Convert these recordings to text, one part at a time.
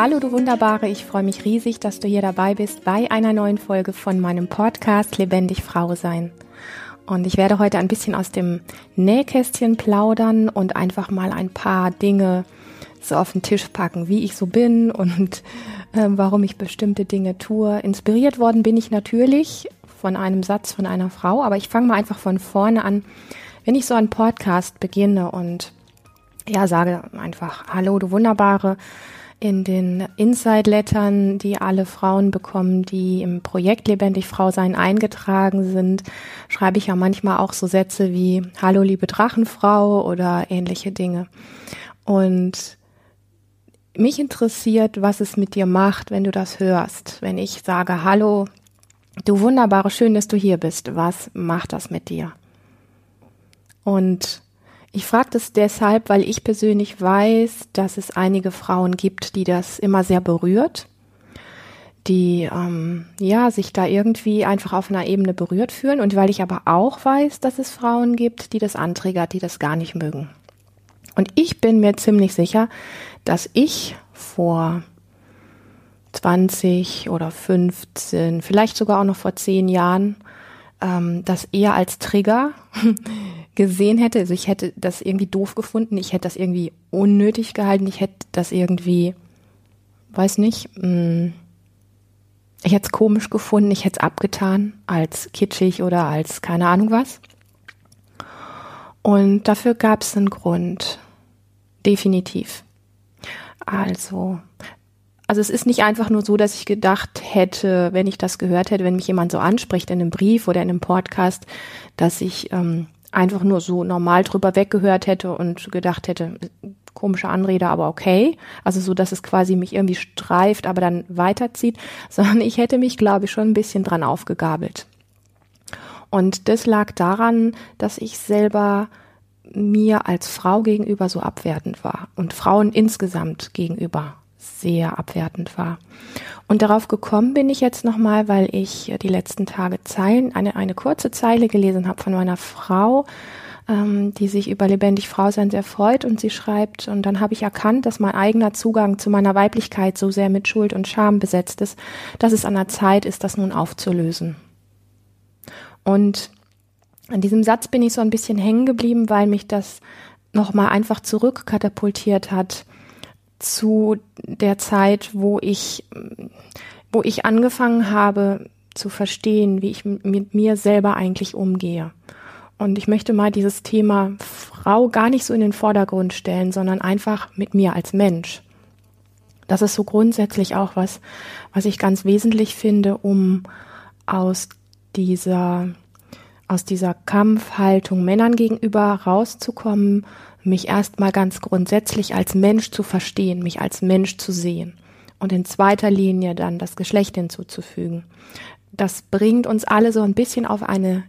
Hallo du Wunderbare, ich freue mich riesig, dass du hier dabei bist bei einer neuen Folge von meinem Podcast Lebendig Frau sein. Und ich werde heute ein bisschen aus dem Nähkästchen plaudern und einfach mal ein paar Dinge so auf den Tisch packen, wie ich so bin und äh, warum ich bestimmte Dinge tue. Inspiriert worden bin ich natürlich von einem Satz von einer Frau, aber ich fange mal einfach von vorne an. Wenn ich so einen Podcast beginne und ja, sage einfach, hallo, du Wunderbare, in den Inside-Lettern, die alle Frauen bekommen, die im Projekt Lebendig Frau sein eingetragen sind, schreibe ich ja manchmal auch so Sätze wie Hallo liebe Drachenfrau oder ähnliche Dinge. Und mich interessiert, was es mit dir macht, wenn du das hörst. Wenn ich sage Hallo, du Wunderbare, schön, dass du hier bist. Was macht das mit dir? Und ich frage das deshalb, weil ich persönlich weiß, dass es einige Frauen gibt, die das immer sehr berührt, die ähm, ja sich da irgendwie einfach auf einer Ebene berührt fühlen und weil ich aber auch weiß, dass es Frauen gibt, die das antriggert, die das gar nicht mögen. Und ich bin mir ziemlich sicher, dass ich vor 20 oder 15, vielleicht sogar auch noch vor 10 Jahren, ähm, das eher als Trigger gesehen hätte. Also ich hätte das irgendwie doof gefunden, ich hätte das irgendwie unnötig gehalten, ich hätte das irgendwie, weiß nicht, mh, mm, ich hätte es komisch gefunden, ich hätte es abgetan als kitschig oder als keine Ahnung was. Und dafür gab es einen Grund. Definitiv. Also, also es ist nicht einfach nur so, dass ich gedacht hätte, wenn ich das gehört hätte, wenn mich jemand so anspricht in einem Brief oder in einem Podcast, dass ich ähm, einfach nur so normal drüber weggehört hätte und gedacht hätte, komische Anrede, aber okay. Also so, dass es quasi mich irgendwie streift, aber dann weiterzieht, sondern ich hätte mich, glaube ich, schon ein bisschen dran aufgegabelt. Und das lag daran, dass ich selber mir als Frau gegenüber so abwertend war und Frauen insgesamt gegenüber sehr abwertend war. Und darauf gekommen bin ich jetzt nochmal, weil ich die letzten Tage Zeilen, eine, eine kurze Zeile gelesen habe von meiner Frau, ähm, die sich über lebendig Frau sein sehr freut und sie schreibt, und dann habe ich erkannt, dass mein eigener Zugang zu meiner Weiblichkeit so sehr mit Schuld und Scham besetzt ist, dass es an der Zeit ist, das nun aufzulösen. Und an diesem Satz bin ich so ein bisschen hängen geblieben, weil mich das nochmal einfach zurückkatapultiert hat zu der Zeit, wo ich, wo ich angefangen habe zu verstehen, wie ich mit mir selber eigentlich umgehe. Und ich möchte mal dieses Thema Frau gar nicht so in den Vordergrund stellen, sondern einfach mit mir als Mensch. Das ist so grundsätzlich auch was, was ich ganz wesentlich finde, um aus dieser, aus dieser Kampfhaltung Männern gegenüber rauszukommen mich erstmal ganz grundsätzlich als Mensch zu verstehen, mich als Mensch zu sehen und in zweiter Linie dann das Geschlecht hinzuzufügen. Das bringt uns alle so ein bisschen auf eine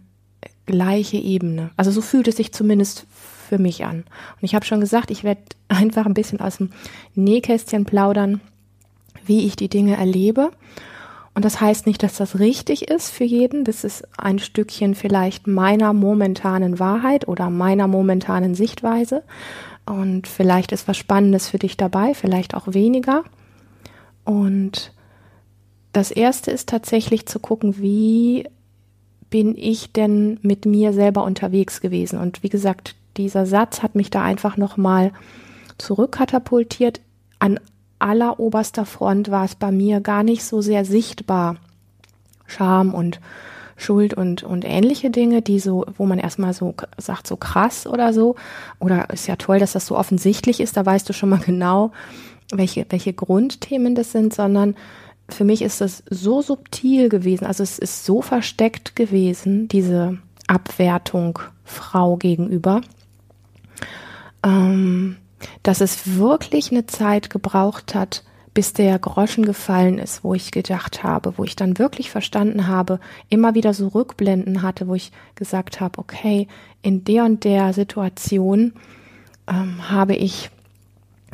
gleiche Ebene. Also so fühlt es sich zumindest für mich an. Und ich habe schon gesagt, ich werde einfach ein bisschen aus dem Nähkästchen plaudern, wie ich die Dinge erlebe und das heißt nicht, dass das richtig ist für jeden. Das ist ein Stückchen vielleicht meiner momentanen Wahrheit oder meiner momentanen Sichtweise. Und vielleicht ist was Spannendes für dich dabei, vielleicht auch weniger. Und das erste ist tatsächlich zu gucken, wie bin ich denn mit mir selber unterwegs gewesen? Und wie gesagt, dieser Satz hat mich da einfach nochmal zurückkatapultiert an alleroberster Front war es bei mir gar nicht so sehr sichtbar. Scham und Schuld und, und ähnliche Dinge, die so, wo man erstmal so sagt, so krass oder so. Oder ist ja toll, dass das so offensichtlich ist, da weißt du schon mal genau, welche, welche Grundthemen das sind, sondern für mich ist es so subtil gewesen, also es ist so versteckt gewesen, diese Abwertung Frau gegenüber. Ähm, dass es wirklich eine Zeit gebraucht hat, bis der Groschen gefallen ist, wo ich gedacht habe, wo ich dann wirklich verstanden habe, immer wieder so Rückblenden hatte, wo ich gesagt habe, okay, in der und der Situation ähm, habe ich,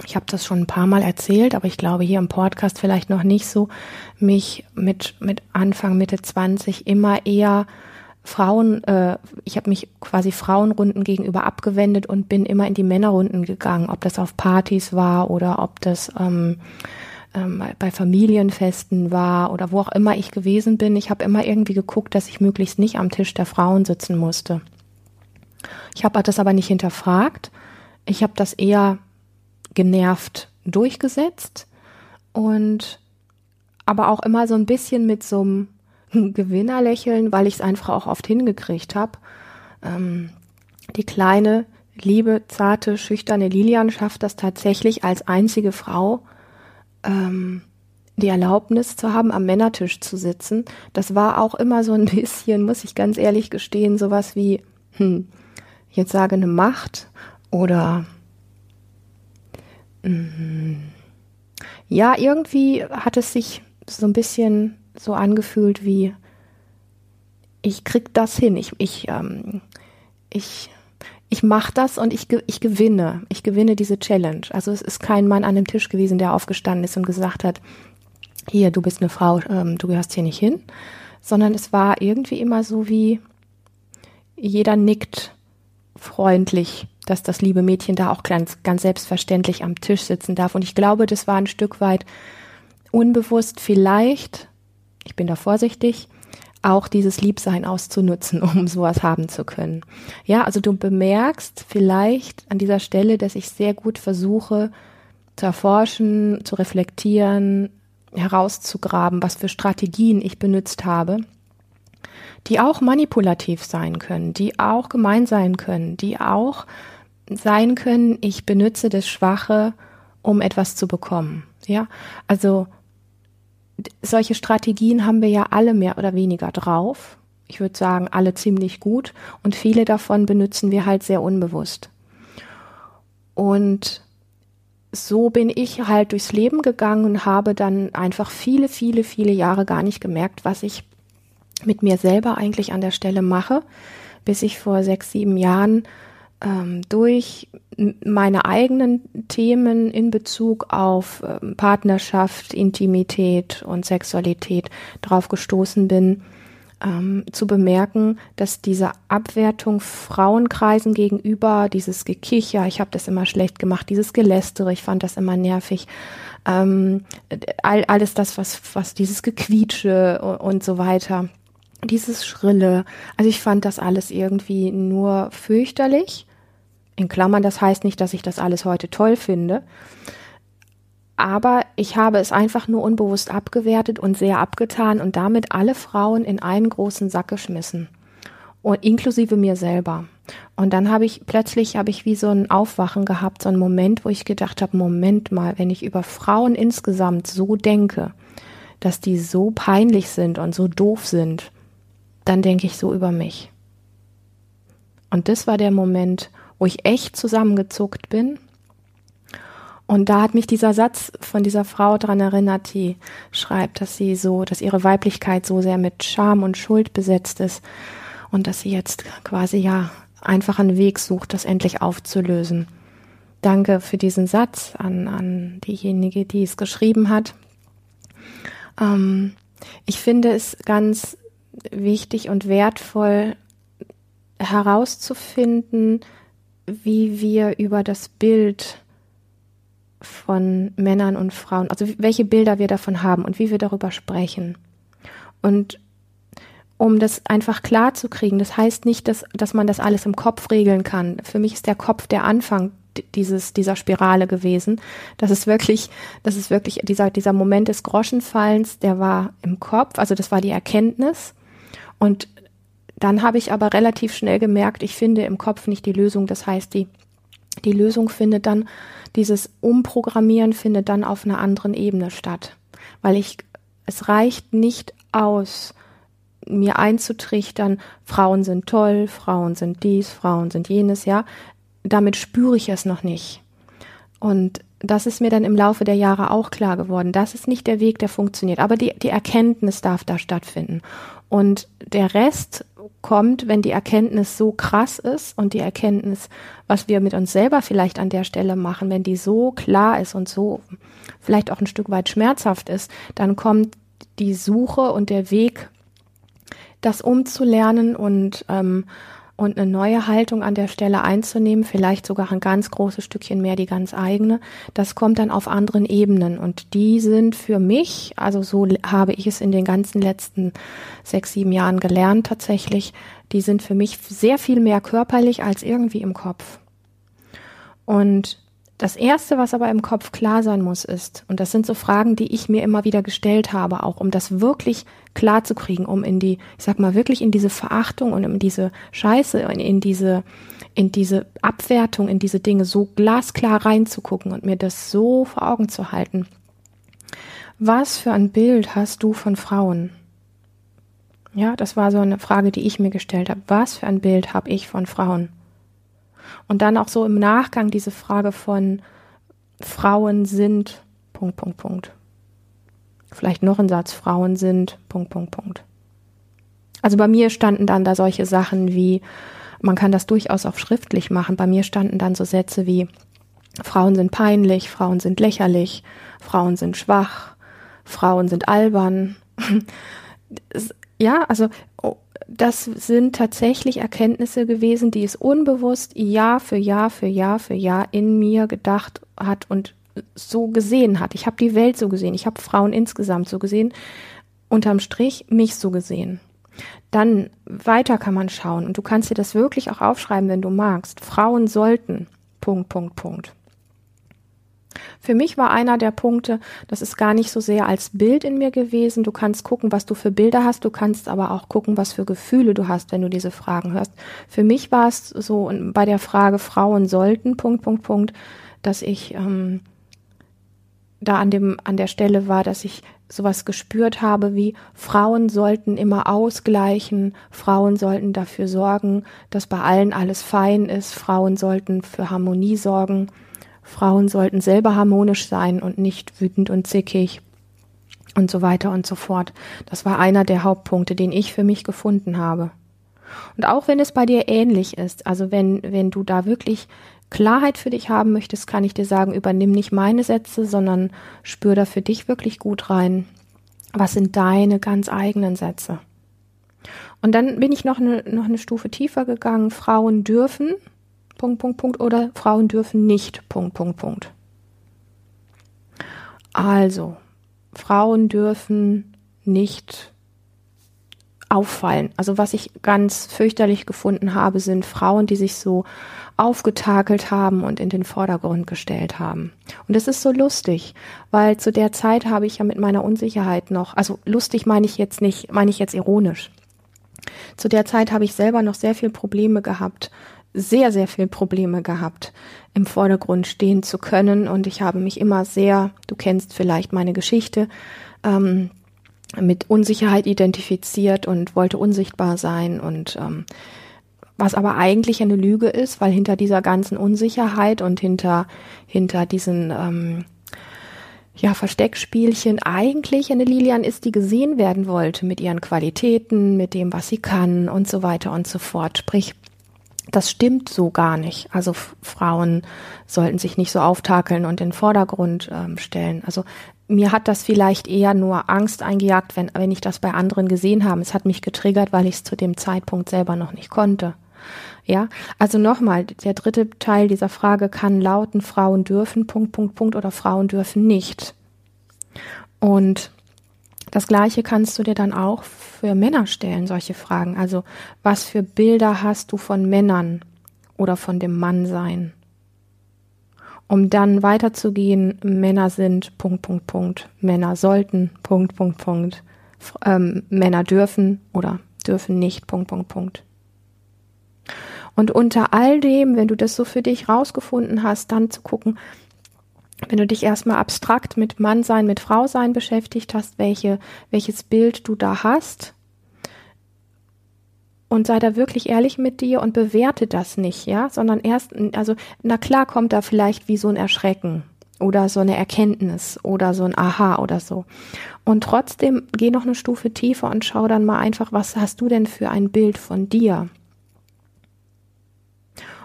ich habe das schon ein paar Mal erzählt, aber ich glaube hier im Podcast vielleicht noch nicht so, mich mit, mit Anfang, Mitte 20 immer eher Frauen, äh, ich habe mich quasi Frauenrunden gegenüber abgewendet und bin immer in die Männerrunden gegangen, ob das auf Partys war oder ob das ähm, ähm, bei Familienfesten war oder wo auch immer ich gewesen bin, ich habe immer irgendwie geguckt, dass ich möglichst nicht am Tisch der Frauen sitzen musste. Ich habe das aber nicht hinterfragt. Ich habe das eher genervt durchgesetzt und aber auch immer so ein bisschen mit so einem Gewinnerlächeln, weil ich es einfach auch oft hingekriegt habe. Ähm, die kleine, liebe, zarte, schüchterne Lilian schafft das tatsächlich als einzige Frau, ähm, die Erlaubnis zu haben, am Männertisch zu sitzen. Das war auch immer so ein bisschen, muss ich ganz ehrlich gestehen, sowas wie, hm, jetzt sage eine Macht oder mm, ja, irgendwie hat es sich so ein bisschen so angefühlt wie, ich krieg das hin, ich, ich, ähm, ich, ich mache das und ich, ich gewinne, ich gewinne diese Challenge. Also es ist kein Mann an dem Tisch gewesen, der aufgestanden ist und gesagt hat, hier, du bist eine Frau, ähm, du gehörst hier nicht hin, sondern es war irgendwie immer so wie, jeder nickt freundlich, dass das liebe Mädchen da auch ganz, ganz selbstverständlich am Tisch sitzen darf. Und ich glaube, das war ein Stück weit unbewusst vielleicht, ich bin da vorsichtig, auch dieses Liebsein auszunutzen, um sowas haben zu können. Ja, also du bemerkst vielleicht an dieser Stelle, dass ich sehr gut versuche zu erforschen, zu reflektieren, herauszugraben, was für Strategien ich benutzt habe, die auch manipulativ sein können, die auch gemein sein können, die auch sein können, ich benutze das Schwache, um etwas zu bekommen. Ja, also solche Strategien haben wir ja alle mehr oder weniger drauf. Ich würde sagen, alle ziemlich gut und viele davon benutzen wir halt sehr unbewusst. Und so bin ich halt durchs Leben gegangen und habe dann einfach viele, viele, viele Jahre gar nicht gemerkt, was ich mit mir selber eigentlich an der Stelle mache, bis ich vor sechs, sieben Jahren ähm, durch meine eigenen Themen in Bezug auf ähm, Partnerschaft, Intimität und Sexualität drauf gestoßen bin, ähm, zu bemerken, dass diese Abwertung Frauenkreisen gegenüber, dieses Gekicher, ich habe das immer schlecht gemacht, dieses Gelästere, ich fand das immer nervig, ähm, all, alles das, was, was dieses Gequietsche und, und so weiter, dieses Schrille, also ich fand das alles irgendwie nur fürchterlich. In Klammern, das heißt nicht, dass ich das alles heute toll finde. Aber ich habe es einfach nur unbewusst abgewertet und sehr abgetan und damit alle Frauen in einen großen Sack geschmissen. Und inklusive mir selber. Und dann habe ich plötzlich habe ich wie so ein Aufwachen gehabt, so einen Moment, wo ich gedacht habe, Moment mal, wenn ich über Frauen insgesamt so denke, dass die so peinlich sind und so doof sind, dann denke ich so über mich. Und das war der Moment, wo ich echt zusammengezuckt bin und da hat mich dieser Satz von dieser Frau dran erinnert, die schreibt, dass sie so, dass ihre Weiblichkeit so sehr mit Scham und Schuld besetzt ist und dass sie jetzt quasi ja einfach einen Weg sucht, das endlich aufzulösen. Danke für diesen Satz an, an diejenige, die es geschrieben hat. Ähm, ich finde es ganz wichtig und wertvoll herauszufinden, wie wir über das Bild von Männern und Frauen, also welche Bilder wir davon haben und wie wir darüber sprechen. Und um das einfach klar zu kriegen, das heißt nicht, dass, dass man das alles im Kopf regeln kann. Für mich ist der Kopf der Anfang dieses, dieser Spirale gewesen. Das ist wirklich, das ist wirklich dieser, dieser Moment des Groschenfallens, der war im Kopf, also das war die Erkenntnis. Und dann habe ich aber relativ schnell gemerkt, ich finde im Kopf nicht die Lösung. Das heißt, die, die Lösung findet dann dieses Umprogrammieren findet dann auf einer anderen Ebene statt. Weil ich, es reicht nicht aus, mir einzutrichtern, Frauen sind toll, Frauen sind dies, Frauen sind jenes, ja. Damit spüre ich es noch nicht. Und das ist mir dann im Laufe der Jahre auch klar geworden. Das ist nicht der Weg, der funktioniert. Aber die, die Erkenntnis darf da stattfinden. Und der Rest kommt, wenn die Erkenntnis so krass ist und die Erkenntnis, was wir mit uns selber vielleicht an der Stelle machen, wenn die so klar ist und so vielleicht auch ein Stück weit schmerzhaft ist, dann kommt die Suche und der Weg, das umzulernen und ähm, und eine neue Haltung an der Stelle einzunehmen, vielleicht sogar ein ganz großes Stückchen mehr die ganz eigene, das kommt dann auf anderen Ebenen und die sind für mich, also so habe ich es in den ganzen letzten sechs, sieben Jahren gelernt tatsächlich, die sind für mich sehr viel mehr körperlich als irgendwie im Kopf. Und das erste, was aber im Kopf klar sein muss, ist, und das sind so Fragen, die ich mir immer wieder gestellt habe, auch um das wirklich klar zu kriegen, um in die, ich sag mal, wirklich in diese Verachtung und in diese Scheiße, in, in diese, in diese Abwertung, in diese Dinge so glasklar reinzugucken und mir das so vor Augen zu halten. Was für ein Bild hast du von Frauen? Ja, das war so eine Frage, die ich mir gestellt habe. Was für ein Bild habe ich von Frauen? Und dann auch so im Nachgang diese Frage von Frauen sind Punkt, Punkt, Punkt. Vielleicht noch ein Satz, Frauen sind Punkt, Punkt, Punkt. Also bei mir standen dann da solche Sachen wie, man kann das durchaus auch schriftlich machen. Bei mir standen dann so Sätze wie, Frauen sind peinlich, Frauen sind lächerlich, Frauen sind schwach, Frauen sind albern. ja, also oh, das sind tatsächlich Erkenntnisse gewesen, die es unbewusst Jahr für Jahr für Jahr für Jahr in mir gedacht hat und so gesehen hat. Ich habe die Welt so gesehen, ich habe Frauen insgesamt so gesehen, unterm Strich mich so gesehen. Dann weiter kann man schauen und du kannst dir das wirklich auch aufschreiben, wenn du magst. Frauen sollten. Punkt, Punkt, Punkt. Für mich war einer der Punkte, das ist gar nicht so sehr als Bild in mir gewesen. Du kannst gucken, was du für Bilder hast. Du kannst aber auch gucken, was für Gefühle du hast, wenn du diese Fragen hörst. Für mich war es so bei der Frage Frauen sollten, Punkt, Punkt, Punkt, dass ich ähm, da an dem, an der Stelle war, dass ich sowas gespürt habe wie Frauen sollten immer ausgleichen, Frauen sollten dafür sorgen, dass bei allen alles fein ist, Frauen sollten für Harmonie sorgen. Frauen sollten selber harmonisch sein und nicht wütend und zickig und so weiter und so fort. Das war einer der Hauptpunkte, den ich für mich gefunden habe. Und auch wenn es bei dir ähnlich ist, also wenn, wenn du da wirklich Klarheit für dich haben möchtest, kann ich dir sagen, übernimm nicht meine Sätze, sondern spür da für dich wirklich gut rein. Was sind deine ganz eigenen Sätze? Und dann bin ich noch eine, noch eine Stufe tiefer gegangen. Frauen dürfen, Punkt, Punkt, Punkt, oder Frauen dürfen nicht, Punkt, Punkt, Punkt. Also, Frauen dürfen nicht auffallen. Also was ich ganz fürchterlich gefunden habe, sind Frauen, die sich so aufgetakelt haben und in den Vordergrund gestellt haben. Und es ist so lustig, weil zu der Zeit habe ich ja mit meiner Unsicherheit noch, also lustig meine ich jetzt nicht, meine ich jetzt ironisch. Zu der Zeit habe ich selber noch sehr viel Probleme gehabt, sehr, sehr viel Probleme gehabt, im Vordergrund stehen zu können. Und ich habe mich immer sehr, du kennst vielleicht meine Geschichte, ähm, mit Unsicherheit identifiziert und wollte unsichtbar sein und ähm, was aber eigentlich eine Lüge ist, weil hinter dieser ganzen Unsicherheit und hinter hinter diesen ähm, ja, Versteckspielchen eigentlich eine Lilian ist, die gesehen werden wollte mit ihren Qualitäten, mit dem, was sie kann und so weiter und so fort. Sprich, das stimmt so gar nicht. Also Frauen sollten sich nicht so auftakeln und in den Vordergrund ähm, stellen. Also mir hat das vielleicht eher nur Angst eingejagt, wenn, wenn ich das bei anderen gesehen habe. Es hat mich getriggert, weil ich es zu dem Zeitpunkt selber noch nicht konnte. Ja, also nochmal, der dritte Teil dieser Frage kann lauten, Frauen dürfen, Punkt, Punkt, Punkt oder Frauen dürfen nicht. Und das Gleiche kannst du dir dann auch für Männer stellen, solche Fragen. Also, was für Bilder hast du von Männern oder von dem Mannsein? Um dann weiterzugehen, Männer sind, Punkt, Punkt, Punkt, Männer sollten, Punkt, Punkt, Punkt, ähm, Männer dürfen oder dürfen nicht, Punkt, Punkt, Punkt. Und unter all dem, wenn du das so für dich rausgefunden hast, dann zu gucken, wenn du dich erstmal abstrakt mit Mannsein, mit Frausein beschäftigt hast, welche, welches Bild du da hast. Und sei da wirklich ehrlich mit dir und bewerte das nicht, ja, sondern erst, also, na klar kommt da vielleicht wie so ein Erschrecken oder so eine Erkenntnis oder so ein Aha oder so. Und trotzdem geh noch eine Stufe tiefer und schau dann mal einfach, was hast du denn für ein Bild von dir?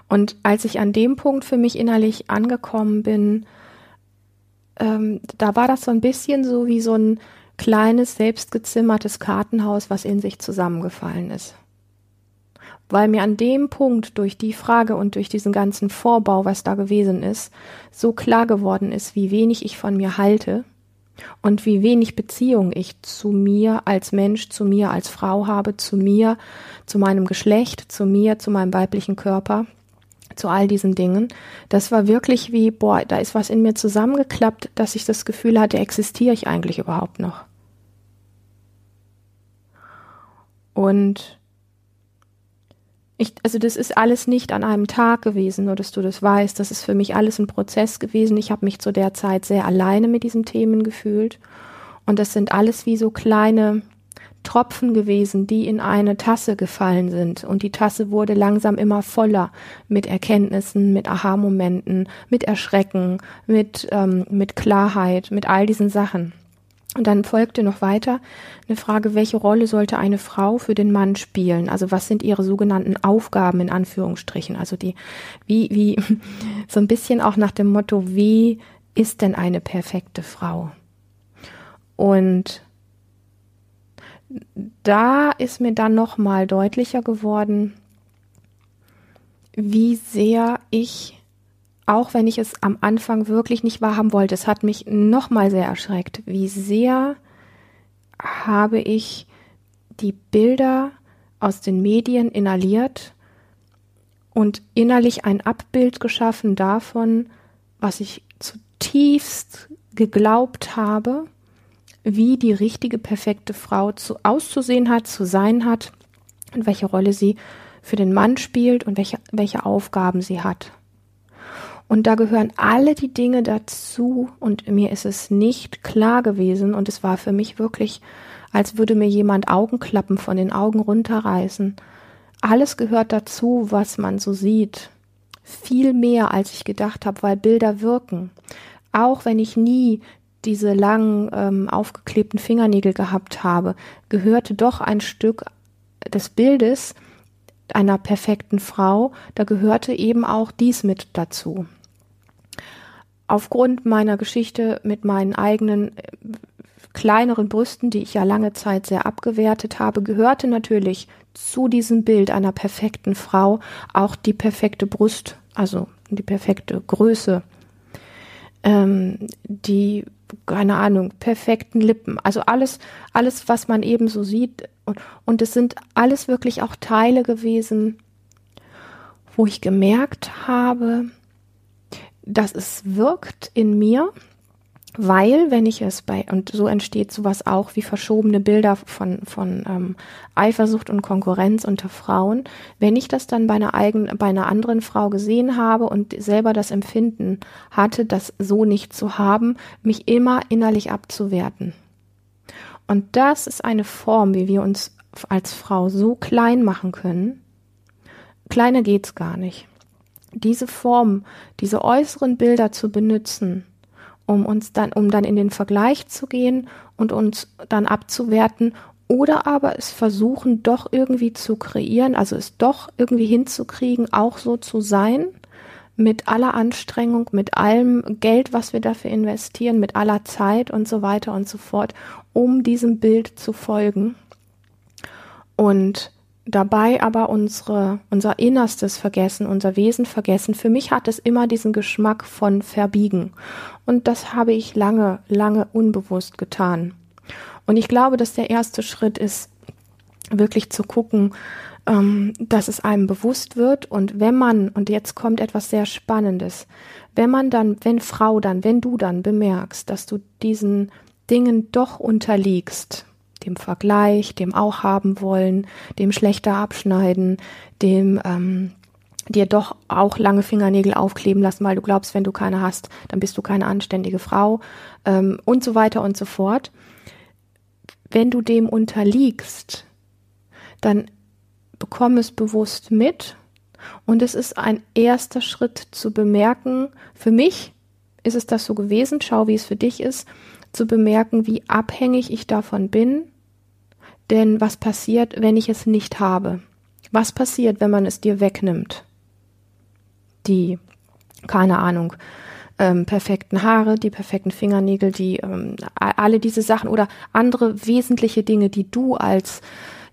Und als ich an dem Punkt für mich innerlich angekommen bin, ähm, da war das so ein bisschen so wie so ein kleines, selbstgezimmertes Kartenhaus, was in sich zusammengefallen ist. weil mir an dem Punkt durch die Frage und durch diesen ganzen Vorbau, was da gewesen ist, so klar geworden ist, wie wenig ich von mir halte und wie wenig Beziehung ich zu mir als Mensch, zu mir als Frau habe, zu mir, zu meinem Geschlecht, zu mir, zu meinem weiblichen Körper, zu all diesen Dingen. Das war wirklich wie, boah, da ist was in mir zusammengeklappt, dass ich das Gefühl hatte, existiere ich eigentlich überhaupt noch. Und ich, also das ist alles nicht an einem Tag gewesen, nur dass du das weißt. Das ist für mich alles ein Prozess gewesen. Ich habe mich zu der Zeit sehr alleine mit diesen Themen gefühlt. Und das sind alles wie so kleine Tropfen gewesen, die in eine Tasse gefallen sind. Und die Tasse wurde langsam immer voller mit Erkenntnissen, mit Aha-Momenten, mit Erschrecken, mit, ähm, mit Klarheit, mit all diesen Sachen. Und dann folgte noch weiter eine Frage, welche Rolle sollte eine Frau für den Mann spielen? Also was sind ihre sogenannten Aufgaben in Anführungsstrichen? Also die, wie, wie, so ein bisschen auch nach dem Motto, wie ist denn eine perfekte Frau? Und da ist mir dann nochmal deutlicher geworden, wie sehr ich auch wenn ich es am Anfang wirklich nicht wahrhaben wollte, es hat mich nochmal sehr erschreckt, wie sehr habe ich die Bilder aus den Medien inhaliert und innerlich ein Abbild geschaffen davon, was ich zutiefst geglaubt habe, wie die richtige, perfekte Frau zu, auszusehen hat, zu sein hat und welche Rolle sie für den Mann spielt und welche, welche Aufgaben sie hat. Und da gehören alle die Dinge dazu und mir ist es nicht klar gewesen und es war für mich wirklich, als würde mir jemand Augenklappen von den Augen runterreißen. Alles gehört dazu, was man so sieht. Viel mehr, als ich gedacht habe, weil Bilder wirken. Auch wenn ich nie diese langen ähm, aufgeklebten Fingernägel gehabt habe, gehörte doch ein Stück des Bildes einer perfekten Frau, da gehörte eben auch dies mit dazu. Aufgrund meiner Geschichte mit meinen eigenen äh, kleineren Brüsten, die ich ja lange Zeit sehr abgewertet habe, gehörte natürlich zu diesem Bild einer perfekten Frau auch die perfekte Brust, also die perfekte Größe, ähm, die keine Ahnung, perfekten Lippen, also alles, alles, was man eben so sieht. Und, und es sind alles wirklich auch Teile gewesen, wo ich gemerkt habe, dass es wirkt in mir, weil wenn ich es bei, und so entsteht sowas auch wie verschobene Bilder von, von ähm, Eifersucht und Konkurrenz unter Frauen, wenn ich das dann bei einer eigenen, bei einer anderen Frau gesehen habe und selber das Empfinden hatte, das so nicht zu haben, mich immer innerlich abzuwerten. Und das ist eine Form, wie wir uns als Frau so klein machen können. Kleiner geht's gar nicht diese Form, diese äußeren Bilder zu benutzen, um uns dann, um dann in den Vergleich zu gehen und uns dann abzuwerten oder aber es versuchen doch irgendwie zu kreieren, also es doch irgendwie hinzukriegen, auch so zu sein, mit aller Anstrengung, mit allem Geld, was wir dafür investieren, mit aller Zeit und so weiter und so fort, um diesem Bild zu folgen. Und dabei aber unsere, unser Innerstes vergessen, unser Wesen vergessen. Für mich hat es immer diesen Geschmack von Verbiegen. Und das habe ich lange, lange unbewusst getan. Und ich glaube, dass der erste Schritt ist, wirklich zu gucken, ähm, dass es einem bewusst wird. Und wenn man, und jetzt kommt etwas sehr Spannendes, wenn man dann, wenn Frau dann, wenn du dann bemerkst, dass du diesen Dingen doch unterliegst, dem Vergleich, dem auch haben wollen, dem schlechter abschneiden, dem ähm, dir doch auch lange Fingernägel aufkleben lassen, weil du glaubst, wenn du keine hast, dann bist du keine anständige Frau ähm, und so weiter und so fort. Wenn du dem unterliegst, dann bekomm es bewusst mit und es ist ein erster Schritt zu bemerken, für mich ist es das so gewesen, schau, wie es für dich ist, zu bemerken, wie abhängig ich davon bin, denn was passiert, wenn ich es nicht habe? Was passiert, wenn man es dir wegnimmt? Die, keine Ahnung, ähm, perfekten Haare, die perfekten Fingernägel, die ähm, alle diese Sachen oder andere wesentliche Dinge, die du als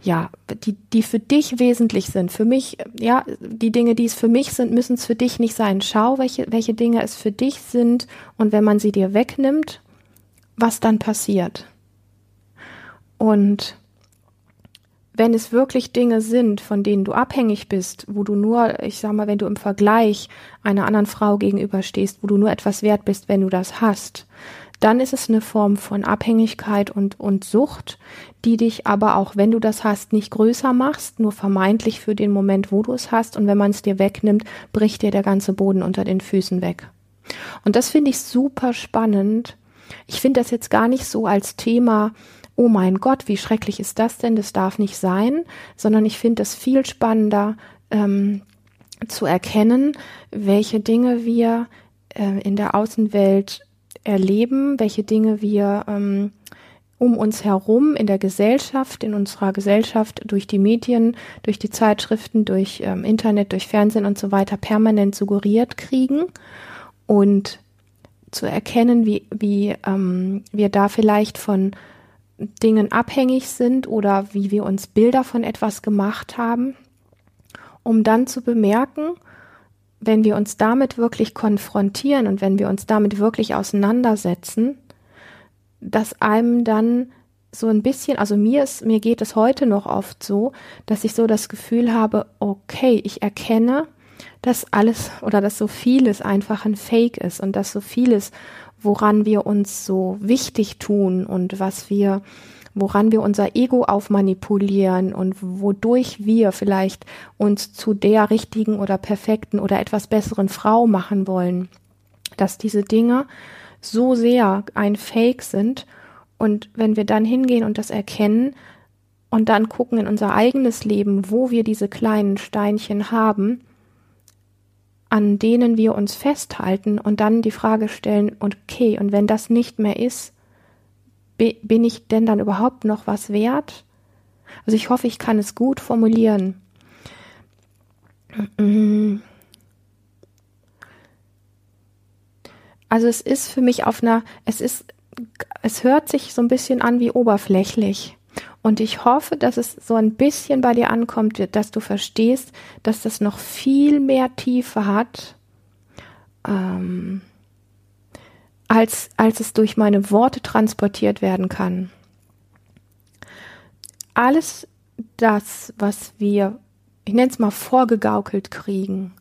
ja, die, die für dich wesentlich sind. Für mich, ja, die Dinge, die es für mich sind, müssen es für dich nicht sein. Schau, welche, welche Dinge es für dich sind und wenn man sie dir wegnimmt, was dann passiert. Und wenn es wirklich Dinge sind, von denen du abhängig bist, wo du nur, ich sag mal, wenn du im Vergleich einer anderen Frau gegenüberstehst, wo du nur etwas wert bist, wenn du das hast, dann ist es eine Form von Abhängigkeit und, und Sucht, die dich aber auch, wenn du das hast, nicht größer machst, nur vermeintlich für den Moment, wo du es hast. Und wenn man es dir wegnimmt, bricht dir der ganze Boden unter den Füßen weg. Und das finde ich super spannend. Ich finde das jetzt gar nicht so als Thema, oh mein Gott, wie schrecklich ist das denn? Das darf nicht sein, sondern ich finde es viel spannender ähm, zu erkennen, welche Dinge wir äh, in der Außenwelt erleben, welche Dinge wir ähm, um uns herum in der Gesellschaft, in unserer Gesellschaft durch die Medien, durch die Zeitschriften, durch ähm, Internet, durch Fernsehen und so weiter permanent suggeriert kriegen und zu erkennen, wie, wie ähm, wir da vielleicht von Dingen abhängig sind oder wie wir uns Bilder von etwas gemacht haben, um dann zu bemerken, wenn wir uns damit wirklich konfrontieren und wenn wir uns damit wirklich auseinandersetzen, dass einem dann so ein bisschen, also mir ist, mir geht es heute noch oft so, dass ich so das Gefühl habe, okay, ich erkenne, dass alles oder dass so vieles einfach ein Fake ist und dass so vieles, woran wir uns so wichtig tun und was wir woran wir unser Ego aufmanipulieren und wodurch wir vielleicht uns zu der richtigen oder perfekten oder etwas besseren Frau machen wollen, dass diese Dinge so sehr ein Fake sind und wenn wir dann hingehen und das erkennen und dann gucken in unser eigenes Leben, wo wir diese kleinen Steinchen haben, an denen wir uns festhalten und dann die Frage stellen, okay, und wenn das nicht mehr ist, bin ich denn dann überhaupt noch was wert? Also ich hoffe, ich kann es gut formulieren. Also es ist für mich auf einer, es ist, es hört sich so ein bisschen an wie oberflächlich. Und ich hoffe, dass es so ein bisschen bei dir ankommt, dass du verstehst, dass das noch viel mehr Tiefe hat. Ähm, als, als es durch meine Worte transportiert werden kann. Alles das, was wir, ich nenne es mal vorgegaukelt kriegen,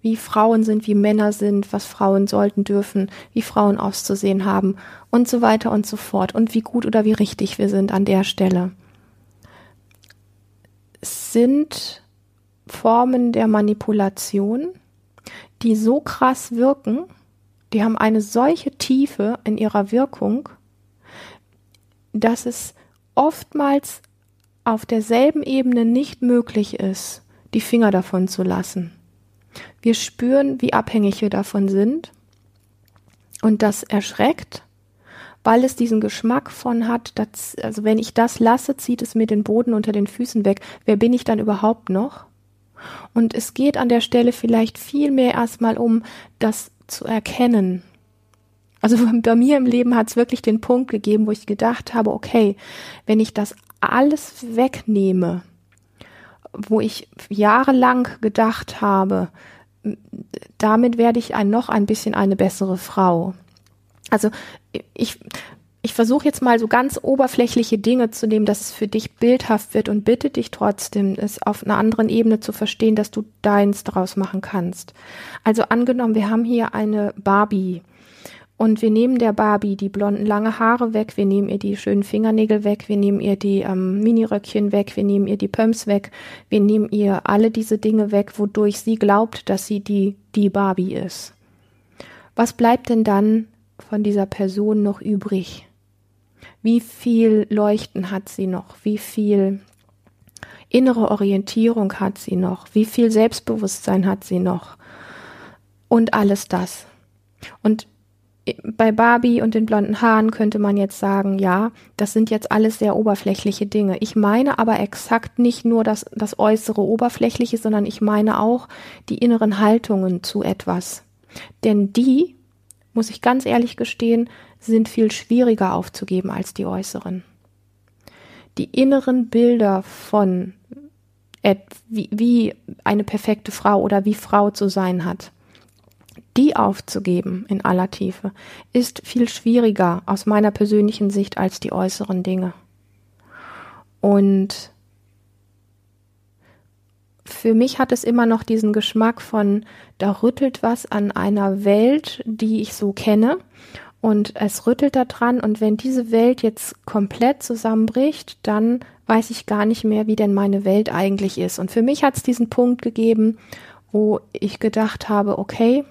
wie Frauen sind, wie Männer sind, was Frauen sollten dürfen, wie Frauen auszusehen haben und so weiter und so fort und wie gut oder wie richtig wir sind an der Stelle, sind Formen der Manipulation, die so krass wirken, die haben eine solche Tiefe in ihrer Wirkung, dass es oftmals auf derselben Ebene nicht möglich ist, die Finger davon zu lassen. Wir spüren, wie abhängig wir davon sind und das erschreckt, weil es diesen Geschmack von hat, dass, also wenn ich das lasse, zieht es mir den Boden unter den Füßen weg. Wer bin ich dann überhaupt noch? Und es geht an der Stelle vielleicht viel mehr erstmal um das zu erkennen. Also bei mir im Leben hat es wirklich den Punkt gegeben, wo ich gedacht habe, okay, wenn ich das alles wegnehme, wo ich jahrelang gedacht habe, damit werde ich ein, noch ein bisschen eine bessere Frau. Also ich, ich versuche jetzt mal so ganz oberflächliche Dinge zu nehmen, dass es für dich bildhaft wird und bitte dich trotzdem, es auf einer anderen Ebene zu verstehen, dass du deins daraus machen kannst. Also angenommen, wir haben hier eine Barbie und wir nehmen der Barbie die blonden lange Haare weg, wir nehmen ihr die schönen Fingernägel weg, wir nehmen ihr die ähm, Miniröckchen weg, wir nehmen ihr die Pumps weg, wir nehmen ihr alle diese Dinge weg, wodurch sie glaubt, dass sie die, die Barbie ist. Was bleibt denn dann von dieser Person noch übrig? Wie viel Leuchten hat sie noch? Wie viel innere Orientierung hat sie noch? Wie viel Selbstbewusstsein hat sie noch? Und alles das. Und bei Barbie und den blonden Haaren könnte man jetzt sagen, ja, das sind jetzt alles sehr oberflächliche Dinge. Ich meine aber exakt nicht nur das, das äußere Oberflächliche, sondern ich meine auch die inneren Haltungen zu etwas. Denn die, muss ich ganz ehrlich gestehen, sind viel schwieriger aufzugeben als die äußeren. die inneren Bilder von wie, wie eine perfekte Frau oder wie Frau zu sein hat, die aufzugeben in aller Tiefe, ist viel schwieriger aus meiner persönlichen Sicht als die äußeren Dinge. Und für mich hat es immer noch diesen Geschmack von, da rüttelt was an einer Welt, die ich so kenne. Und es rüttelt da dran. Und wenn diese Welt jetzt komplett zusammenbricht, dann weiß ich gar nicht mehr, wie denn meine Welt eigentlich ist. Und für mich hat es diesen Punkt gegeben, wo ich gedacht habe, okay,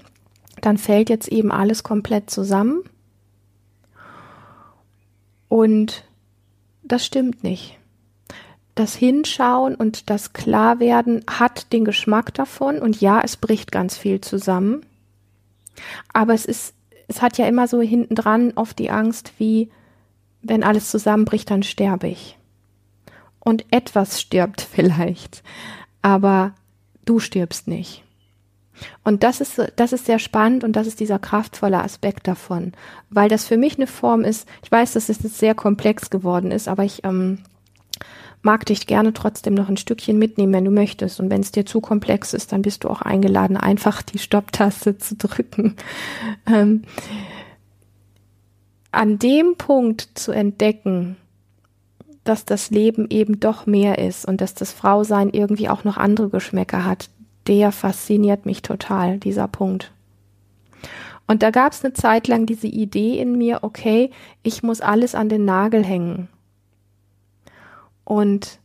dann fällt jetzt eben alles komplett zusammen. Und das stimmt nicht das Hinschauen und das Klarwerden hat den Geschmack davon und ja, es bricht ganz viel zusammen. Aber es ist, es hat ja immer so hinten dran oft die Angst, wie wenn alles zusammenbricht, dann sterbe ich. Und etwas stirbt vielleicht, aber du stirbst nicht. Und das ist, das ist sehr spannend und das ist dieser kraftvolle Aspekt davon, weil das für mich eine Form ist, ich weiß, dass es jetzt sehr komplex geworden ist, aber ich ähm, mag dich gerne trotzdem noch ein Stückchen mitnehmen, wenn du möchtest. Und wenn es dir zu komplex ist, dann bist du auch eingeladen, einfach die Stopptaste zu drücken. Ähm, an dem Punkt zu entdecken, dass das Leben eben doch mehr ist und dass das Frausein irgendwie auch noch andere Geschmäcker hat, der fasziniert mich total, dieser Punkt. Und da gab es eine Zeit lang diese Idee in mir, okay, ich muss alles an den Nagel hängen. Und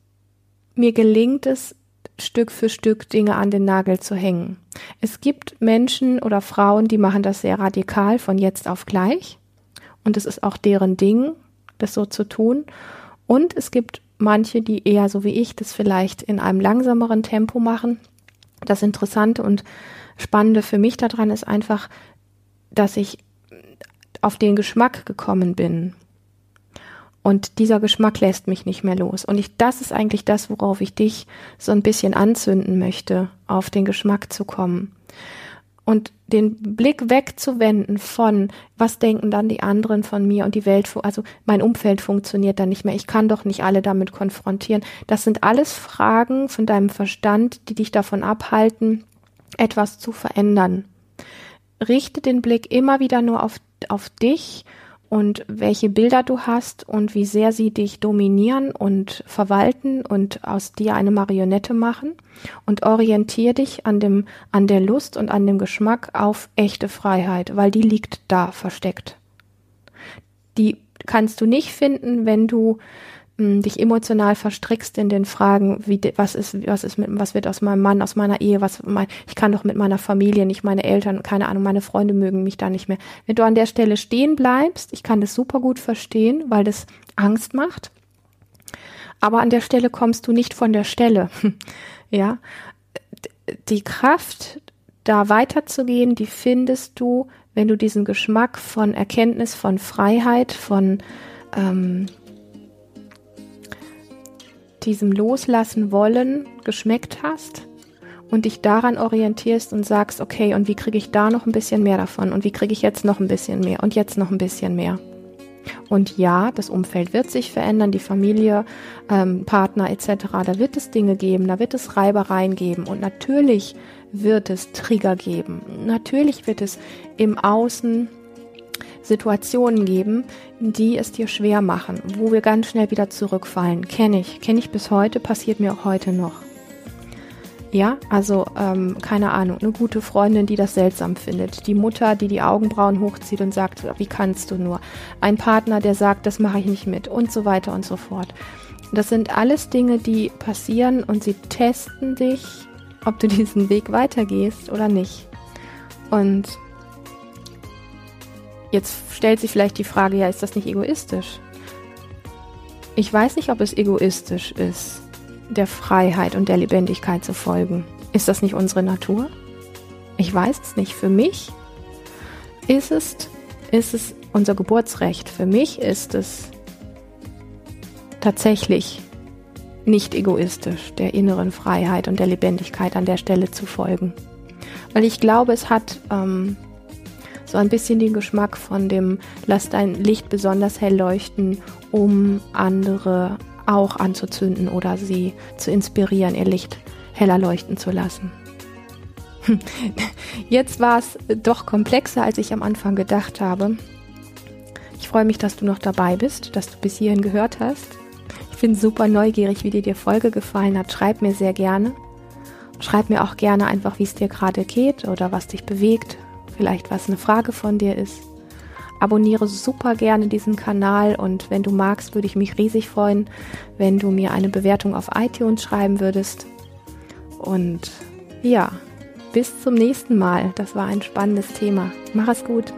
mir gelingt es, Stück für Stück Dinge an den Nagel zu hängen. Es gibt Menschen oder Frauen, die machen das sehr radikal von jetzt auf gleich. Und es ist auch deren Ding, das so zu tun. Und es gibt manche, die eher so wie ich das vielleicht in einem langsameren Tempo machen. Das Interessante und Spannende für mich daran ist einfach, dass ich auf den Geschmack gekommen bin, und dieser Geschmack lässt mich nicht mehr los. Und ich, das ist eigentlich das, worauf ich dich so ein bisschen anzünden möchte, auf den Geschmack zu kommen. Und den Blick wegzuwenden von, was denken dann die anderen von mir und die Welt, also mein Umfeld funktioniert dann nicht mehr. Ich kann doch nicht alle damit konfrontieren. Das sind alles Fragen von deinem Verstand, die dich davon abhalten, etwas zu verändern. Richte den Blick immer wieder nur auf, auf dich und welche Bilder du hast und wie sehr sie dich dominieren und verwalten und aus dir eine Marionette machen und orientier dich an dem, an der Lust und an dem Geschmack auf echte Freiheit, weil die liegt da versteckt. Die kannst du nicht finden, wenn du dich emotional verstrickst in den Fragen, wie was ist was ist mit was wird aus meinem Mann, aus meiner Ehe, was mein, ich kann doch mit meiner Familie nicht, meine Eltern, keine Ahnung, meine Freunde mögen mich da nicht mehr. Wenn du an der Stelle stehen bleibst, ich kann das super gut verstehen, weil das Angst macht. Aber an der Stelle kommst du nicht von der Stelle. ja, die Kraft da weiterzugehen, die findest du, wenn du diesen Geschmack von Erkenntnis, von Freiheit, von ähm, diesem Loslassen wollen geschmeckt hast und dich daran orientierst und sagst, okay, und wie kriege ich da noch ein bisschen mehr davon und wie kriege ich jetzt noch ein bisschen mehr und jetzt noch ein bisschen mehr. Und ja, das Umfeld wird sich verändern, die Familie, ähm, Partner etc. Da wird es Dinge geben, da wird es Reibereien geben und natürlich wird es Trigger geben. Natürlich wird es im Außen Situationen geben, die es dir schwer machen, wo wir ganz schnell wieder zurückfallen. Kenne ich, kenne ich bis heute, passiert mir auch heute noch. Ja, also ähm, keine Ahnung, eine gute Freundin, die das seltsam findet, die Mutter, die die Augenbrauen hochzieht und sagt, wie kannst du nur, ein Partner, der sagt, das mache ich nicht mit und so weiter und so fort. Das sind alles Dinge, die passieren und sie testen dich, ob du diesen Weg weitergehst oder nicht. Und Jetzt stellt sich vielleicht die Frage, ja, ist das nicht egoistisch? Ich weiß nicht, ob es egoistisch ist, der Freiheit und der Lebendigkeit zu folgen. Ist das nicht unsere Natur? Ich weiß es nicht. Für mich ist es, ist es unser Geburtsrecht. Für mich ist es tatsächlich nicht egoistisch, der inneren Freiheit und der Lebendigkeit an der Stelle zu folgen. Weil ich glaube, es hat ähm, so ein bisschen den Geschmack von dem Lass dein Licht besonders hell leuchten, um andere auch anzuzünden oder sie zu inspirieren, ihr Licht heller leuchten zu lassen. Jetzt war es doch komplexer, als ich am Anfang gedacht habe. Ich freue mich, dass du noch dabei bist, dass du bis hierhin gehört hast. Ich bin super neugierig, wie dir die Folge gefallen hat. Schreib mir sehr gerne. Schreib mir auch gerne einfach, wie es dir gerade geht oder was dich bewegt. Vielleicht was eine Frage von dir ist. Abonniere super gerne diesen Kanal und wenn du magst, würde ich mich riesig freuen, wenn du mir eine Bewertung auf iTunes schreiben würdest. Und ja, bis zum nächsten Mal. Das war ein spannendes Thema. Mach es gut.